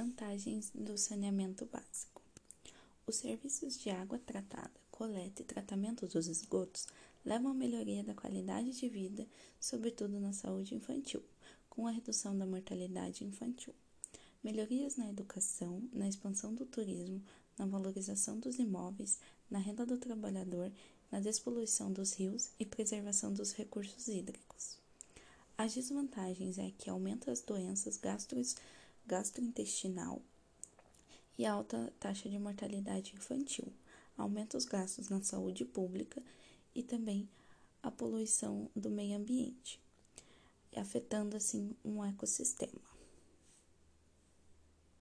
vantagens do saneamento básico. Os serviços de água tratada, coleta e tratamento dos esgotos levam à melhoria da qualidade de vida, sobretudo na saúde infantil, com a redução da mortalidade infantil. Melhorias na educação, na expansão do turismo, na valorização dos imóveis, na renda do trabalhador, na despoluição dos rios e preservação dos recursos hídricos. As desvantagens é que aumenta as doenças gastros, gastrointestinal e alta taxa de mortalidade infantil, aumenta os gastos na saúde pública e também a poluição do meio ambiente, afetando assim um ecossistema.